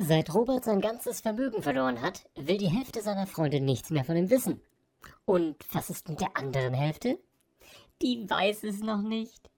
Seit Robert sein ganzes Vermögen verloren hat, will die Hälfte seiner Freunde nichts mehr von ihm wissen. Und was ist mit der anderen Hälfte? Die weiß es noch nicht.